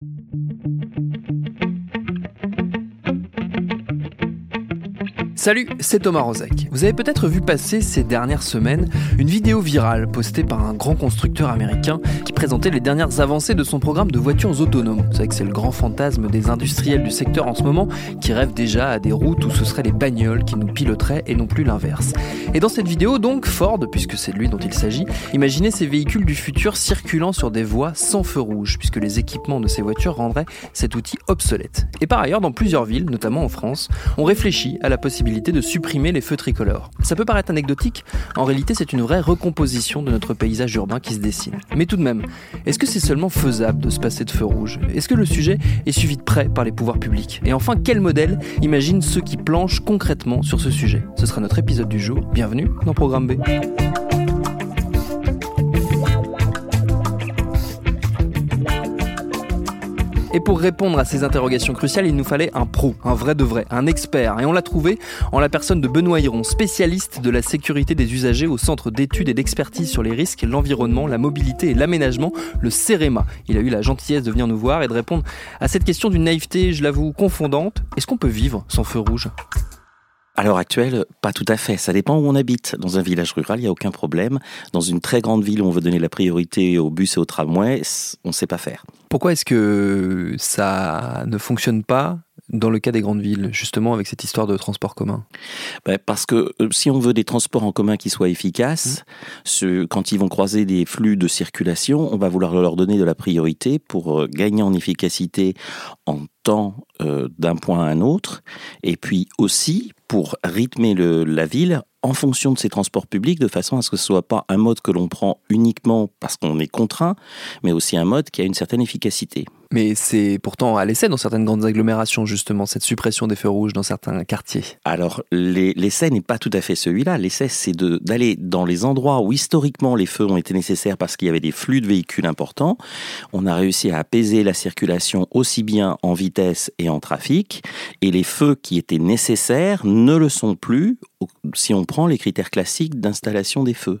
Thank you. Salut, c'est Thomas Rozek. Vous avez peut-être vu passer ces dernières semaines une vidéo virale postée par un grand constructeur américain qui présentait les dernières avancées de son programme de voitures autonomes. Vous savez que c'est le grand fantasme des industriels du secteur en ce moment qui rêvent déjà à des routes où ce seraient les bagnoles qui nous piloteraient et non plus l'inverse. Et dans cette vidéo donc, Ford, puisque c'est lui dont il s'agit, imaginez ces véhicules du futur circulant sur des voies sans feu rouge, puisque les équipements de ces voitures rendraient cet outil obsolète. Et par ailleurs, dans plusieurs villes, notamment en France, on réfléchit à la possibilité de supprimer les feux tricolores. Ça peut paraître anecdotique, en réalité c'est une vraie recomposition de notre paysage urbain qui se dessine. Mais tout de même, est-ce que c'est seulement faisable de se passer de feux rouges? Est-ce que le sujet est suivi de près par les pouvoirs publics? Et enfin, quel modèle imagine ceux qui planchent concrètement sur ce sujet? Ce sera notre épisode du jour. Bienvenue dans Programme B. Et pour répondre à ces interrogations cruciales, il nous fallait un pro, un vrai de vrai, un expert. Et on l'a trouvé en la personne de Benoît Hiron, spécialiste de la sécurité des usagers au Centre d'études et d'expertise sur les risques, l'environnement, la mobilité et l'aménagement, le CEREMA. Il a eu la gentillesse de venir nous voir et de répondre à cette question d'une naïveté, je l'avoue, confondante. Est-ce qu'on peut vivre sans feu rouge? À l'heure actuelle, pas tout à fait. Ça dépend où on habite. Dans un village rural, il n'y a aucun problème. Dans une très grande ville où on veut donner la priorité aux bus et aux tramways, on ne sait pas faire. Pourquoi est-ce que ça ne fonctionne pas dans le cas des grandes villes, justement avec cette histoire de transport commun ben, Parce que euh, si on veut des transports en commun qui soient efficaces, mmh. quand ils vont croiser des flux de circulation, on va vouloir leur donner de la priorité pour euh, gagner en efficacité en temps euh, d'un point à un autre, et puis aussi pour rythmer le, la ville en fonction de ces transports publics, de façon à ce que ce soit pas un mode que l'on prend uniquement parce qu'on est contraint, mais aussi un mode qui a une certaine efficacité. Mais c'est pourtant à l'essai dans certaines grandes agglomérations, justement, cette suppression des feux rouges dans certains quartiers. Alors, l'essai n'est pas tout à fait celui-là. L'essai, c'est d'aller dans les endroits où historiquement les feux ont été nécessaires parce qu'il y avait des flux de véhicules importants. On a réussi à apaiser la circulation aussi bien en vitesse et en trafic. Et les feux qui étaient nécessaires ne le sont plus si on prend les critères classiques d'installation des feux.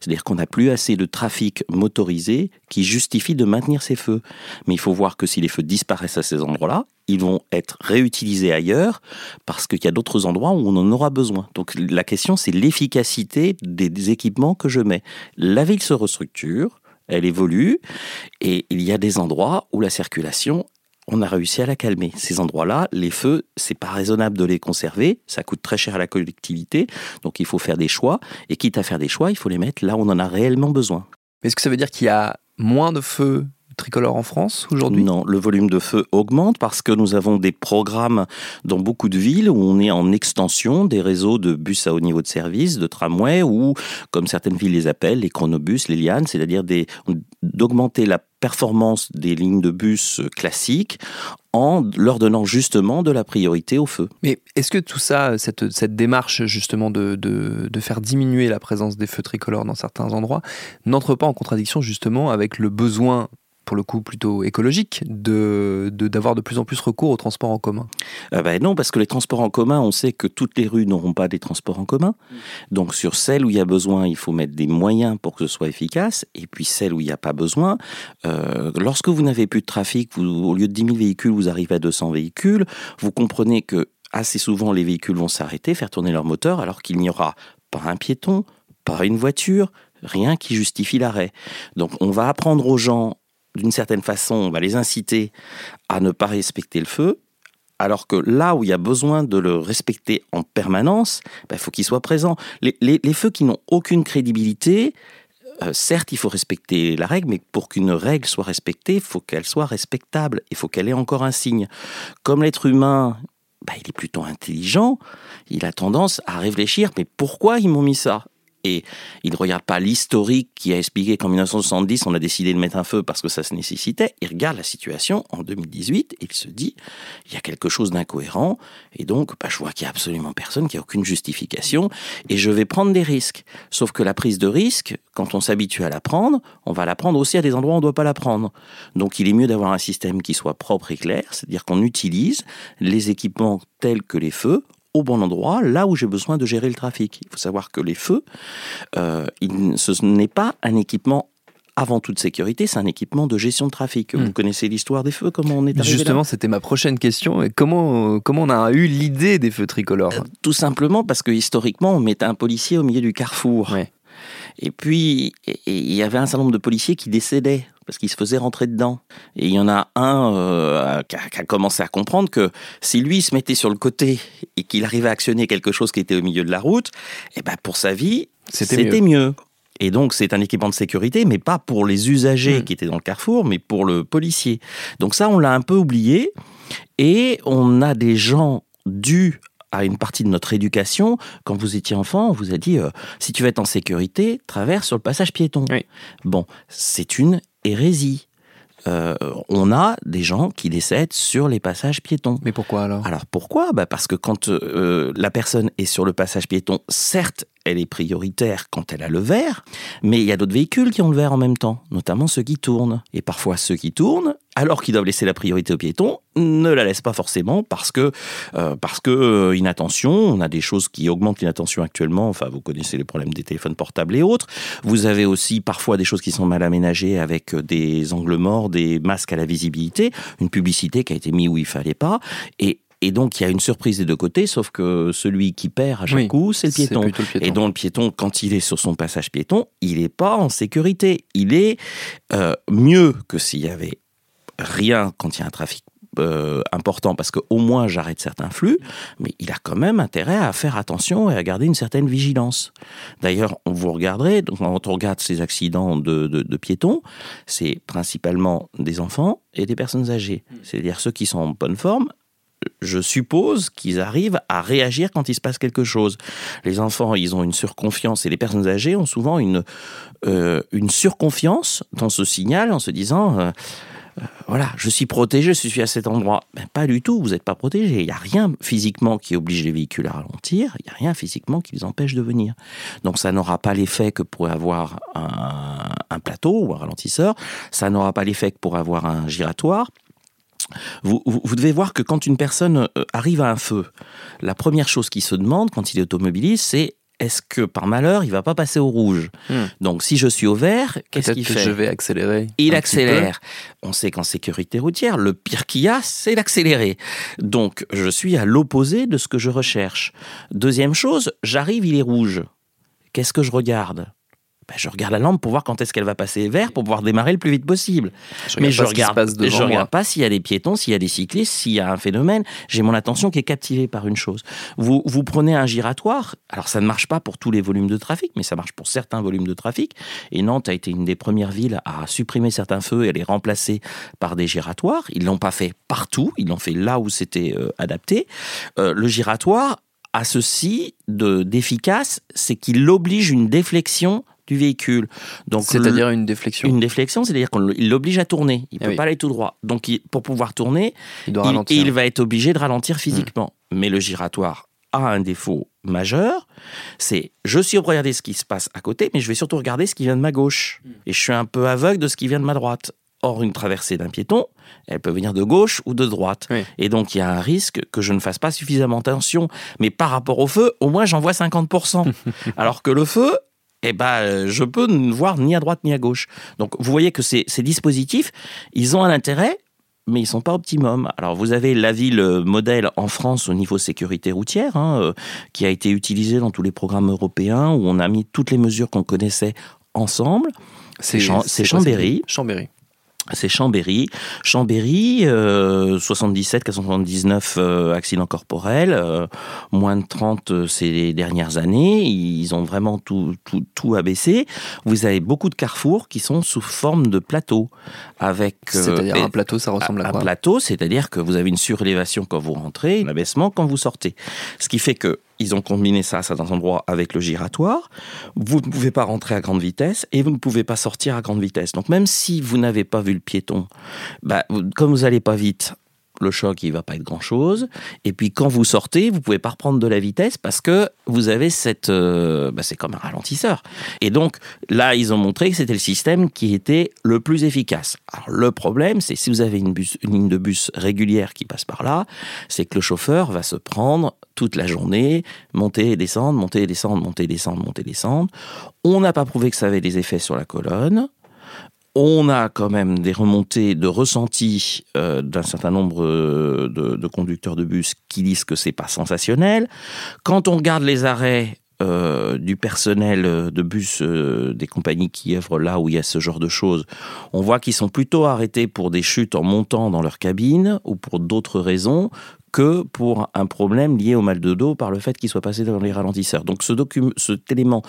C'est-à-dire qu'on n'a plus assez de trafic motorisé qui justifie de maintenir ces feux. Mais il faut voir que si les feux disparaissent à ces endroits-là, ils vont être réutilisés ailleurs parce qu'il y a d'autres endroits où on en aura besoin. Donc la question, c'est l'efficacité des équipements que je mets. La ville se restructure, elle évolue, et il y a des endroits où la circulation on a réussi à la calmer. Ces endroits-là, les feux, c'est pas raisonnable de les conserver, ça coûte très cher à la collectivité, donc il faut faire des choix, et quitte à faire des choix, il faut les mettre là où on en a réellement besoin. Est-ce que ça veut dire qu'il y a moins de feux tricolores en France aujourd'hui? Non, le volume de feu augmente parce que nous avons des programmes dans beaucoup de villes où on est en extension des réseaux de bus à haut niveau de service, de tramway ou, comme certaines villes les appellent, les chronobus, les lianes, c'est-à-dire d'augmenter la performance des lignes de bus classiques en leur donnant justement de la priorité au feu. Mais est-ce que tout ça, cette, démarche justement de, de, de, faire diminuer la présence des feux tricolores dans certains endroits, n'entre pas en contradiction justement avec le besoin pour le coup plutôt écologique, de d'avoir de, plus en plus recours aux transports en commun euh, ben Non, parce que les transports en commun, on sait que toutes les rues n'auront pas des transports en commun. Mm. Donc sur celles où il y a besoin, il faut mettre des moyens pour que ce soit efficace. Et puis celles où il n'y a pas besoin, euh, lorsque vous n'avez plus de trafic, vous, au lieu de 10 000 véhicules, vous arrivez à 200 véhicules, vous comprenez que assez souvent les véhicules vont s'arrêter, faire tourner leur moteur, alors qu'il n'y aura pas un piéton, pas une voiture, rien qui justifie l'arrêt. Donc on va apprendre aux gens d'une certaine façon, on va les inciter à ne pas respecter le feu, alors que là où il y a besoin de le respecter en permanence, il ben, faut qu'il soit présent. Les, feux qui n'ont aucune crédibilité, euh, certes, il faut respecter la règle, mais pour qu'une règle soit respectée, il faut qu'elle soit respectable, il faut qu'elle ait encore un signe. Comme l'être humain, ben, il est plutôt intelligent, il a tendance à réfléchir, mais pourquoi ils m'ont mis ça? Et il ne regarde pas l'historique qui a expliqué qu'en 1970, on a décidé de mettre un feu parce que ça se nécessitait. Il regarde la situation en 2018 et il se dit, il y a quelque chose d'incohérent. Et donc, bah, je vois qu'il n'y a absolument personne, qu'il n'y a aucune justification. Et je vais prendre des risques. Sauf que la prise de risque, quand on s'habitue à la prendre, on va la prendre aussi à des endroits où on ne doit pas la prendre. Donc, il est mieux d'avoir un système qui soit propre et clair, c'est-à-dire qu'on utilise les équipements tels que les feux au bon endroit, là où j'ai besoin de gérer le trafic. Il faut savoir que les feux, euh, ce n'est pas un équipement avant toute sécurité, c'est un équipement de gestion de trafic. Vous hmm. connaissez l'histoire des feux, comment on est arrivé Justement, c'était ma prochaine question. Comment, comment on a eu l'idée des feux tricolores? Euh, Tout simplement parce que historiquement, on mettait un policier au milieu du carrefour. Et puis, il y avait un certain nombre de policiers qui décédaient parce qu'ils se faisaient rentrer dedans. Et il y en a un euh, qui, a, commencé à comprendre que si lui se mettait sur le côté et qu'il arrivait à actionner quelque chose qui était au milieu de la route, eh ben pour sa vie, c'était mieux. Et donc, c'est un équipement de sécurité, mais pas pour les usagers hmm. qui étaient dans le carrefour, mais pour le policier. Donc ça, on l'a un peu oublié. Et on a des gens dus à une partie de notre éducation, quand vous étiez enfant, on vous a dit euh, si tu veux être en sécurité, traverse sur le passage piéton. Bon, c'est une hérésie. Euh, on a des gens qui décèdent sur les passages piétons. Mais pourquoi alors? Alors pourquoi? Bah Parce que quand euh, la personne est sur le passage piéton, certes, elle est prioritaire quand elle a le verre, mais il y a d'autres véhicules qui ont le verre en même temps, notamment ceux qui tournent. Et parfois ceux qui tournent, alors qu'ils doivent laisser la priorité aux piétons, ne la laissent pas forcément parce que euh, parce que euh, inattention, on a des choses qui augmentent l'inattention actuellement. Enfin, vous connaissez les problèmes des téléphones portables et autres. Vous avez aussi parfois des choses qui sont mal aménagées avec des angles morts, des masques à la visibilité, une publicité qui a été mise où il fallait pas. Et et donc, il y a une surprise des deux côtés, sauf que celui qui perd à chaque coup, c'est le, piéton. Et donc, le piéton, quand il est sur son passage piéton, il n'est pas en sécurité. Il est euh, mieux que s'il y avait rien quand il y a un trafic euh, important parce qu'au moins j'arrête certains flux, mais il a quand même intérêt à faire attention et à garder une certaine vigilance. D'ailleurs, vous regarderez, quand on regarde ces accidents de, de piétons, c'est principalement des enfants et des personnes âgées. Hmm. C'est-à-dire ceux qui sont en bonne forme je suppose qu'ils arrivent à réagir quand il se passe quelque chose. Les enfants, ils ont une surconfiance et les personnes âgées ont souvent une, euh, une surconfiance dans ce signal en se disant euh, euh, voilà, je suis protégé, je suis à cet endroit. Ben, pas du tout, vous n'êtes pas protégé. Il n'y a rien physiquement qui oblige les véhicules à ralentir, il n'y a rien physiquement qui les empêche de venir. Donc ça n'aura pas l'effet que pourrait avoir un, un plateau ou un ralentisseur, ça n'aura pas l'effet que pourrait avoir un giratoire. Vous, devez voir que quand une personne euh, arrive à un feu, la première chose qui se demande quand il est automobiliste, c'est est-ce que par malheur, il va pas passer au rouge? Hmm. Donc, si je suis au vert, qu'est-ce qu'il fait? Je vais accélérer. Il accélère. On sait qu'en sécurité routière, le pire qu'il y a, c'est l'accélérer. Donc, je suis à l'opposé de ce que je recherche. Deuxième chose, j'arrive, il est rouge. Qu'est-ce que je regarde? Ben, je regarde la lampe pour voir quand est-ce qu'elle va passer vert pour pouvoir démarrer le plus vite possible. Mais je regarde, je regarde pas s'il y a des piétons, s'il y a des cyclistes, s'il y a un phénomène. J'ai mon attention qui est captivée par une chose. Vous, vous prenez un giratoire. Alors ça ne marche pas pour tous les volumes de trafic, mais ça marche pour certains volumes de trafic. Et Nantes a été une des premières villes à supprimer certains feux et à les remplacer par des giratoires. Ils l'ont pas fait partout. Ils l'ont fait là où c'était euh, adapté. Euh, le giratoire a ceci de d'efficace, c'est qu'il oblige une déflexion du véhicule. Donc c'est-à-dire une déflexion. Une déflexion, c'est-à-dire qu'il l'oblige à tourner. Il ne ah peut pas aller tout droit. Donc pour pouvoir tourner, il, il, va être obligé de ralentir physiquement. Hmm. Mais le giratoire a un défaut majeur, c'est je suis regarder ce qui se passe à côté, mais je vais surtout regarder ce qui vient de ma gauche. Hmm. Et je suis un peu aveugle de ce qui vient de ma droite. Or, une traversée d'un piéton, elle peut venir de gauche ou de droite. Et donc, il y a un risque que je ne fasse pas suffisamment attention. Mais par rapport au feu, au moins, j'en vois 50%. Alors que le feu, eh ben, euh, je peux ne voir ni à droite ni à gauche. Donc, vous voyez que ces, dispositifs, ils ont un intérêt, mais ils sont pas optimum. Alors, vous avez la ville modèle en France au niveau sécurité routière, hein, euh, qui a été utilisée dans tous les programmes européens, où on a mis toutes les mesures qu'on connaissait ensemble. C'est Chambéry. Chambéry c'est Chambéry. Chambéry, 77, 479 euh, accidents corporels, euh, moins de 30 euh, ces dernières années. Ils ont vraiment tout, tout, tout abaissé. Vous avez beaucoup de carrefours qui sont sous forme de plateau. Avec, c'est-à-dire un plateau, ça ressemble à, quoi? Un plateau, c'est-à-dire que vous avez une surélévation quand vous rentrez, un abaissement quand vous sortez. Ce qui fait que ils ont combiné ça à certains endroits avec le giratoire. Vous ne pouvez pas rentrer à grande vitesse et vous ne pouvez pas sortir à grande vitesse. Donc même si vous n'avez pas vu le piéton, bah, comme vous n'allez pas vite, le choc, il va pas être grand-chose. Et puis quand vous sortez, vous pouvez pas reprendre de la vitesse parce que vous avez cette... Euh, bah, c'est comme un ralentisseur. Et donc là, ils ont montré que c'était le système qui était le plus efficace. Alors le problème, c'est si vous avez une, ligne de bus régulière qui passe par là, c'est que le chauffeur va se prendre toute la journée, monter et descendre, monter et descendre, monter et descendre, monter et descendre. On n'a pas prouvé que ça avait des effets sur la colonne on a quand même des remontées de ressenti euh, d'un certain nombre euh, de, conducteurs de bus qui disent que c'est pas sensationnel. Quand on regarde les arrêts euh, du personnel de bus des compagnies qui œuvrent là où il y a ce genre de choses, on voit qu'ils sont plutôt arrêtés pour des chutes en montant dans leur cabine ou pour d'autres raisons que pour un problème lié au mal de dos par le fait qu'il soit passé dans les ralentisseurs. Donc ce cet élément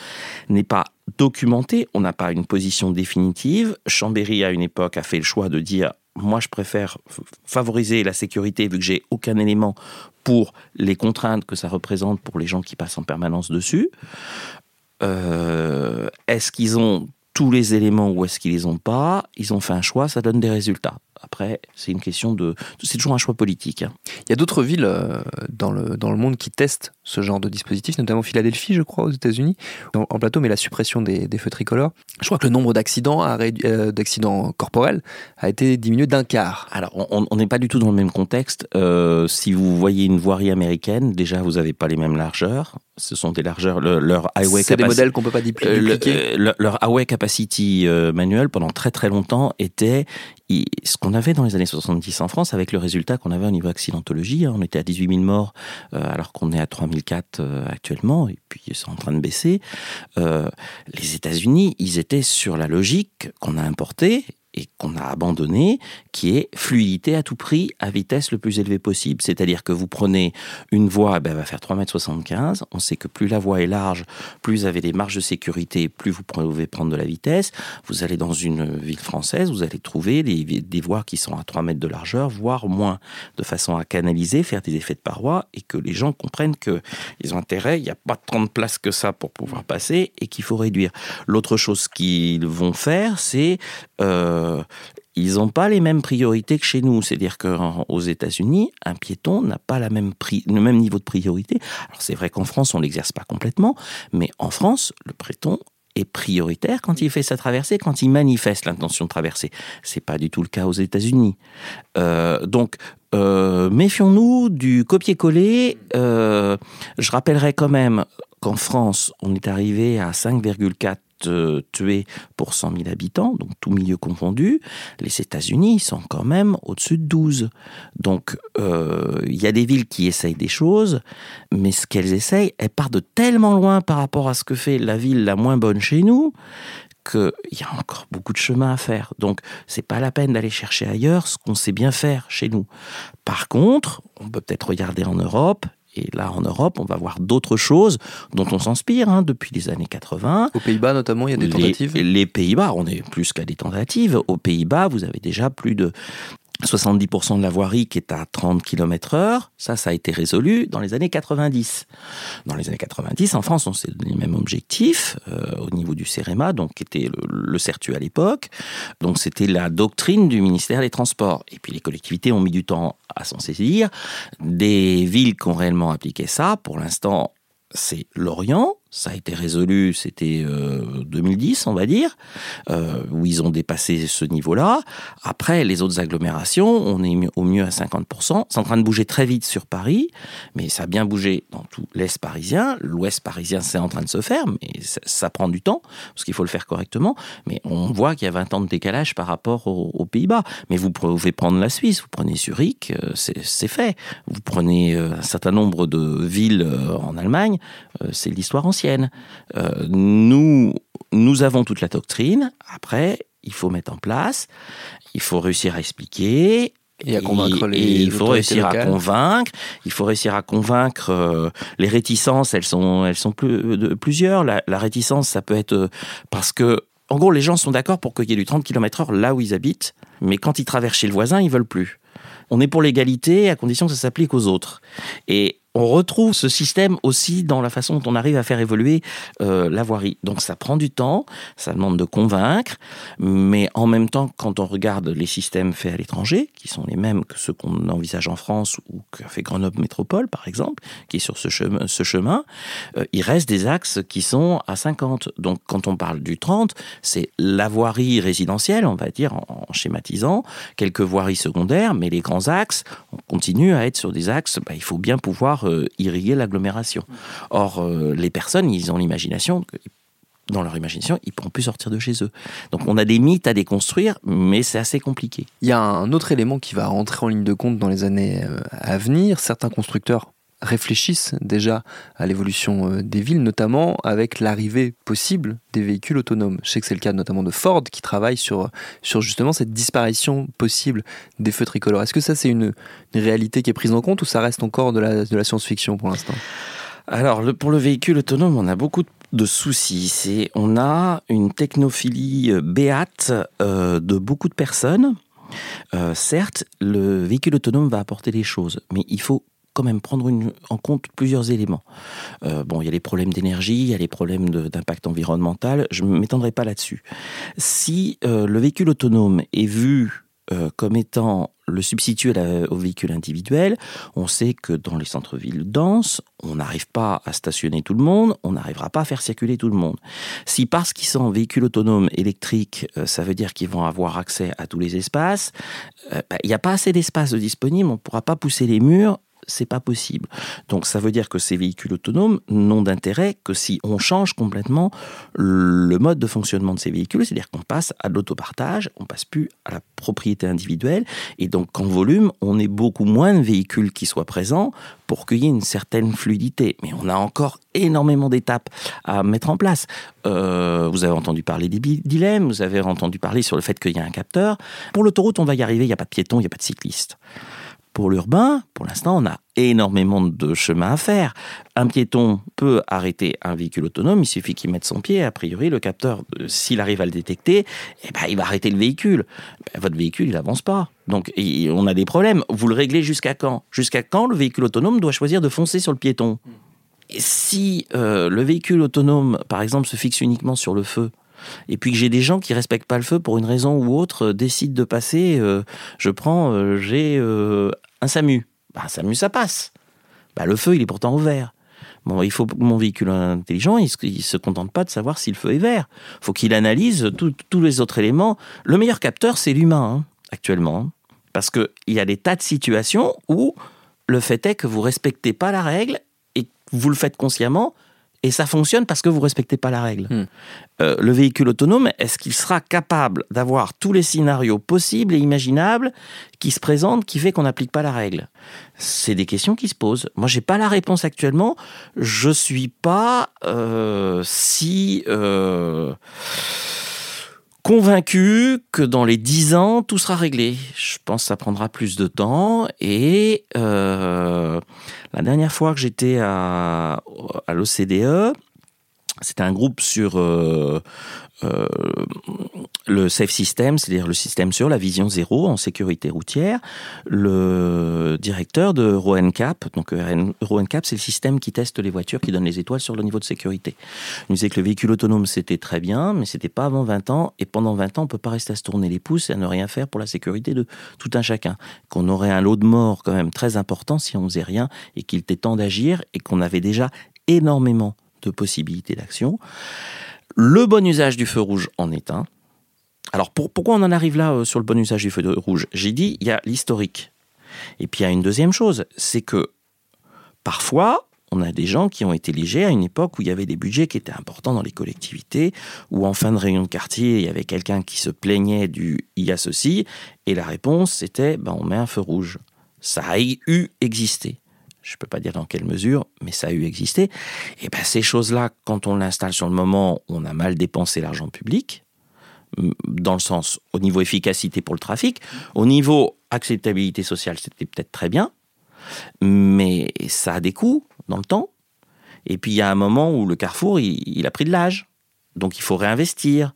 n'est pas documenté, on n'a pas une position définitive. Chambéry, à une époque, a fait le choix de dire moi, je préfère favoriser la sécurité vu que j'ai aucun élément pour les contraintes que ça représente pour les gens qui passent en permanence dessus. Euh, est-ce qu'ils ont tous les éléments ou est-ce qu'ils les ont pas? Ils ont fait un choix, ça donne des résultats. Après, c'est une question de. C'est toujours un choix politique. Hein. Il y a d'autres villes euh, dans, le, dans le monde qui testent ce genre de dispositif, notamment Philadelphie, je crois, aux États-unis, en, plateau, mais la suppression des, feux tricolores. Je crois que le nombre d'accidents, euh, d'accidents corporels a été diminué d'un quart. Alors, on n'est pas du tout dans le même contexte. Euh, si vous voyez une voirie américaine, déjà, vous n'avez pas les mêmes largeurs. Ce sont des largeurs. leur highway C'est des modèles qu'on peut pas dupliquer. leur highway capacity manuel, pendant très très longtemps, était ce qu'on avait dans les années 70 en France, avec le résultat qu'on avait au niveau accidentologie, hein, on était à 18 000 morts euh, alors qu'on est à 3004 euh, actuellement, et puis c'est en train de baisser. Euh, les États-Unis, ils étaient sur la logique qu'on a importée et qu'on a abandonné, qui est fluidité à tout prix à vitesse le plus élevée possible. C'est-à-dire que vous prenez une voie, eh ben, elle va faire 3,75 m. On sait que plus la voie est large, plus vous avez des marges de sécurité, plus vous pouvez prendre de la vitesse. Vous allez dans une ville française, vous allez trouver des, voies qui sont à 3 mètres de largeur, voire moins, de façon à canaliser, faire des effets de paroi et que les gens comprennent qu'ils ont intérêt, il n'y a pas tant de place que ça pour pouvoir passer et qu'il faut réduire. L'autre chose qu'ils vont faire, c'est... Euh, euh, ils n'ont pas les mêmes priorités que chez nous. C'est-à-dire qu'aux États-Unis, un piéton n'a pas le même niveau de priorité. Alors c'est vrai qu'en France, on l'exerce pas complètement, mais en France, le piéton est prioritaire quand il fait sa traversée, quand il manifeste l'intention de traverser. C'est pas du tout le cas aux États-Unis. Euh, donc euh, méfions-nous du copier-coller. je rappellerai quand même qu'en France, on est arrivé à 5,4 tués pour 100 000 habitants, donc tout milieu confondu. Les États-Unis sont quand même au-dessus de 12. Donc euh, il y a des villes qui essayent des choses, mais ce qu'elles essayent, elles partent de tellement loin par rapport à ce que fait la ville la moins bonne chez nous qu'il y a encore beaucoup de chemin à faire. Donc, c'est pas la peine d'aller chercher ailleurs ce qu'on sait bien faire chez nous. Par contre, on peut peut-être regarder en Europe et là, en Europe, on va voir d'autres choses dont on s'inspire hein, depuis les années 80. Aux Pays-Bas, notamment, il y a des tentatives? Les, Pays-Bas, on est plus qu'à des tentatives. Aux Pays-Bas, vous avez déjà plus de 70% de la voirie qui est à 30 km heure, ça, ça a été résolu dans les années 90. Dans les années 90, en France, on s'est donné les mêmes objectifs euh, au niveau du CEREMA, donc qui était le, le CERTU à l'époque. Donc c'était la doctrine du ministère des Transports. Et puis les collectivités ont mis du temps à s'en saisir. Des villes qui ont réellement appliqué ça, pour l'instant, c'est Lorient, ça a été résolu, c'était 2010, euh, on va dire, euh, où ils ont dépassé ce niveau-là. Après, les autres agglomérations, on est au mieux à 50%. C'est en train de bouger très vite sur Paris, mais ça a bien bougé dans tout l'Est parisien. L'Ouest parisien, c'est en train de se faire, mais ça, prend du temps, parce qu'il faut le faire correctement. Mais on voit qu'il y a 20 ans de décalage par rapport aux, Pays-Bas. Mais vous pouvez prendre la Suisse, vous prenez Zurich, euh, c'est fait. Vous prenez un certain nombre de villes en Allemagne, c'est l'histoire ancienne. Euh, nous, nous avons toute la doctrine. Après, il faut mettre en place, il faut réussir à expliquer, et à convaincre les il faut réussir à convaincre. Il faut réussir à convaincre. Euh, les réticences, elles sont, elles sont plus, de, plusieurs. La, réticence, ça peut être euh, parce que, en gros, les gens sont d'accord pour qu'il y ait du 30 km/h là où ils habitent, mais quand ils traversent chez le voisin, ils veulent plus. On est pour l'égalité à condition que ça s'applique aux autres. Et on retrouve ce système aussi dans la façon dont on arrive à faire évoluer euh, la voirie. Donc ça prend du temps, ça demande de convaincre, mais en même temps, quand on regarde les systèmes faits à l'étranger, qui sont les mêmes que ceux qu'on envisage en France ou qu'a fait Grenoble Métropole, par exemple, qui est sur ce chemin, euh, il reste des axes qui sont à 50. Donc quand on parle du 30, c'est la voirie résidentielle, on va dire, en, schématisant, quelques voiries secondaires, mais les grands axes, on continue à être sur des axes, bah, il faut bien pouvoir euh, irriguer l'agglomération. Or, euh, les personnes, ils ont l'imagination, dans leur imagination, ils ne pourront plus sortir de chez eux. Donc on a des mythes à déconstruire, mais c'est assez compliqué. Il y a un autre élément qui va rentrer en ligne de compte dans les années euh, à venir. Certains constructeurs réfléchissent déjà à l'évolution euh, des villes, notamment avec l'arrivée possible des véhicules autonomes. Je sais que c'est le cas notamment de Ford qui travaille sur, sur justement cette disparition possible des feux tricolores. Est-ce que ça c'est une, réalité qui est prise en compte ou ça reste encore de la, de la science-fiction pour l'instant? Alors, pour le véhicule autonome, on a beaucoup de soucis. On a une technophilie euh, béate euh, de beaucoup de personnes. certes, le véhicule autonome va apporter des choses, mais il faut quand même prendre en compte plusieurs éléments. Euh, bon, il y a les problèmes d'énergie, il y a les problèmes d'impact environnemental, je ne m'étendrai pas là-dessus. Si euh, le véhicule autonome est vu euh, comme étant le substitut au véhicule individuel, on sait que dans les centres-villes denses, on n'arrive pas à stationner tout le monde, on n'arrivera pas à faire circuler tout le monde. Si parce qu'ils sont en véhicule autonome électrique, ça veut dire qu'ils vont avoir accès à tous les espaces, bah, il n'y a pas assez d'espace disponible, on ne pourra pas pousser les murs c'est pas possible. Donc ça veut dire que ces véhicules autonomes n'ont d'intérêt que si on change complètement le mode de fonctionnement de ces véhicules, c'est-à-dire qu'on passe à l'autopartage, on passe plus à la propriété individuelle, et donc en volume, on ait beaucoup moins de véhicules qui soient présents pour qu'il y ait une certaine fluidité. Mais on a encore énormément d'étapes à mettre en place. Euh, vous avez entendu parler des dilemmes, vous avez entendu parler sur le fait qu'il y a un capteur. Pour l'autoroute, on va y arriver, il n'y a pas de piétons, il n'y a pas de cyclistes. Pour l'urbain, pour l'instant, on a énormément de chemin à faire. Un piéton peut arrêter un véhicule autonome, il suffit qu'il mette son pied. A priori, le capteur, euh, s'il arrive à le détecter, eh ben, il va arrêter le véhicule. Ben, votre véhicule, il n'avance pas. Donc, on a des problèmes. Vous le réglez jusqu'à quand? Jusqu'à quand le véhicule autonome doit choisir de foncer sur le piéton? Si euh, le véhicule autonome, par exemple, se fixe uniquement sur le feu, et puis que j'ai des gens qui respectent pas le feu pour une raison ou autre, euh, décident de passer, euh, je prends, euh, j'ai un SAMU. Bah, un SAMU, ça passe. Bah, le feu, il est pourtant au vert. Bon, il faut mon véhicule intelligent, il ne se contente pas de savoir si le feu est vert. Il faut qu'il analyse tous les autres éléments. Le meilleur capteur, c'est l'humain, hein, actuellement. Parce qu'il y a des tas de situations où le fait est que vous respectez pas la règle et vous le faites consciemment, et ça fonctionne parce que vous respectez pas la règle. Hmm. Euh, le véhicule autonome, est-ce qu'il sera capable d'avoir tous les scénarios possibles et imaginables qui se présentent, qui fait qu'on n'applique pas la règle? C'est des questions qui se posent. Moi, j'ai pas la réponse actuellement. Je suis pas euh, si euh, convaincu que dans les dix ans, tout sera réglé. Je pense que ça prendra plus de temps. Et euh, la dernière fois que j'étais à l'OCDE, c'était un groupe sur euh, euh, le Safe System, c'est-à-dire le système sur la vision zéro en sécurité routière. Le directeur de RoNCAP, donc euh, RoNCAP, c'est le système qui teste les voitures, qui donne les étoiles sur le niveau de sécurité. Il nous disait que le véhicule autonome, c'était très bien, mais c'était pas avant 20 ans. Et pendant 20 ans, on peut pas rester à se tourner les pouces et à ne rien faire pour la sécurité de tout un chacun. Qu'on aurait un lot de morts quand même très important si on faisait rien et qu'il était temps d'agir et qu'on avait déjà énormément de possibilités d'action. Le bon usage du feu rouge en est un. Alors pourquoi on en arrive là euh, sur le bon usage du feu rouge? J'ai dit, il y a l'historique. Et puis il y a une deuxième chose, c'est que parfois, on a des gens qui ont été légers à une époque où il y avait des budgets qui étaient importants dans les collectivités, où en fin de réunion de quartier, il y avait quelqu'un qui se plaignait du il y a ceci, et la réponse c'était ben, on met un feu rouge. Ça a eu existé je ne peux pas dire dans quelle mesure, mais ça a eu existé. Et ben ces choses-là, quand on l'installe sur le moment, on a mal dépensé l'argent public, dans le sens au niveau efficacité pour le trafic, au niveau acceptabilité sociale, c'était peut-être très bien, mais ça a des coûts dans le temps. Et puis il y a un moment où le carrefour, il, a pris de l'âge, donc il faut réinvestir.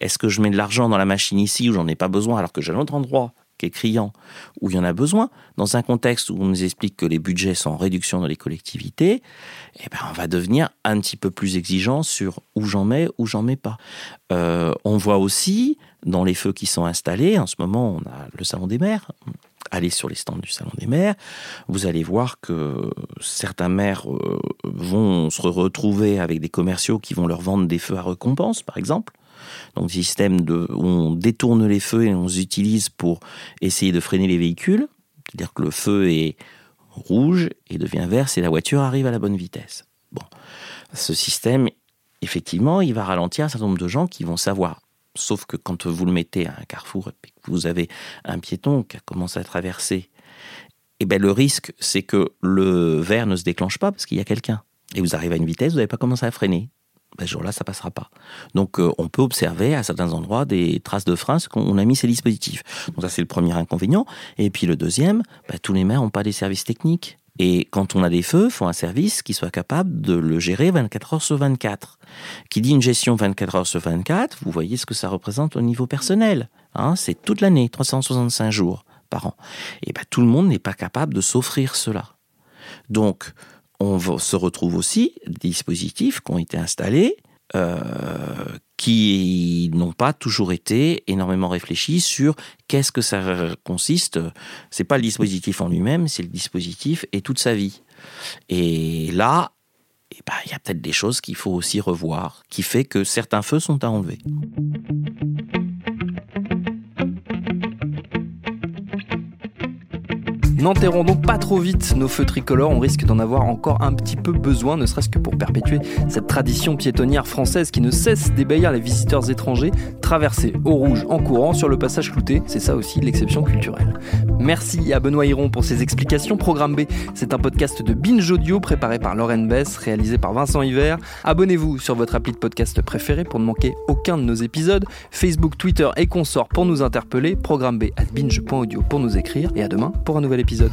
Est-ce que je mets de l'argent dans la machine ici où j'en ai pas besoin alors que j'ai un autre endroit? Qui criant, où il y en a besoin, dans un contexte où on nous explique que les budgets sont en réduction dans les collectivités, eh ben on va devenir un petit peu plus exigeant sur où j'en mets, où j'en mets pas. Euh, on voit aussi dans les feux qui sont installés, en ce moment on a le salon des maires, allez sur les stands du Salon des maires, vous allez voir que certains maires euh, vont se retrouver avec des commerciaux qui vont leur vendre des feux à récompense, par exemple. Donc, système de, où on détourne les feux et on les utilise pour essayer de freiner les véhicules. C'est-à-dire que le feu est rouge et devient vert si la voiture arrive à la bonne vitesse. Bon, ce système, effectivement, il va ralentir un certain nombre de gens qui vont savoir Sauf que quand vous le mettez à un carrefour et que vous avez un piéton qui a commencé à traverser, eh ben le risque, c'est que le verre ne se déclenche pas parce qu'il y a quelqu'un. Et vous arrivez à une vitesse, vous n'avez pas commencé à freiner. Ben, ce jour-là, ça passera pas. Donc, euh, on peut observer à certains endroits des traces de frein, qu'on a mis ces dispositifs. Donc, ça, c'est le premier inconvénient. Et puis, le deuxième, ben, tous les maires n'ont pas des services techniques. Et quand on a des feux, il faut un service qui soit capable de le gérer 24 heures sur 24. Qui dit une gestion 24 heures sur 24, vous voyez ce que ça représente au niveau personnel. Hein, c'est toute l'année, 365 jours par an. Et ben, tout le monde n'est pas capable de s'offrir cela. Donc, on se retrouve aussi des dispositifs qui ont été installés euh, qui n'ont pas toujours été énormément réfléchis sur qu'est-ce que ça consiste. C'est pas le dispositif en lui-même, c'est le dispositif et toute sa vie. Et là, eh ben, il y a peut-être des choses qu'il faut aussi revoir, qui fait que certains feux sont à enlever. N'enterrons donc pas trop vite nos feux tricolores, on risque d'en avoir encore un petit peu besoin, ne serait-ce que pour perpétuer cette tradition piétonnière française qui ne cesse d'ébahir les visiteurs étrangers, traverser au rouge en courant sur le passage clouté, c'est ça aussi l'exception culturelle. Merci à Benoît Hiron pour ses explications. Programme B, c'est un podcast de Binge Audio préparé par Lauren Bess, réalisé par Vincent Hiver. Abonnez-vous sur votre appli de podcast préféré pour ne manquer aucun de nos épisodes. Facebook, Twitter et consorts pour nous interpeller. Programme B at binge.audio pour nous écrire. Et à demain pour un nouvel épisode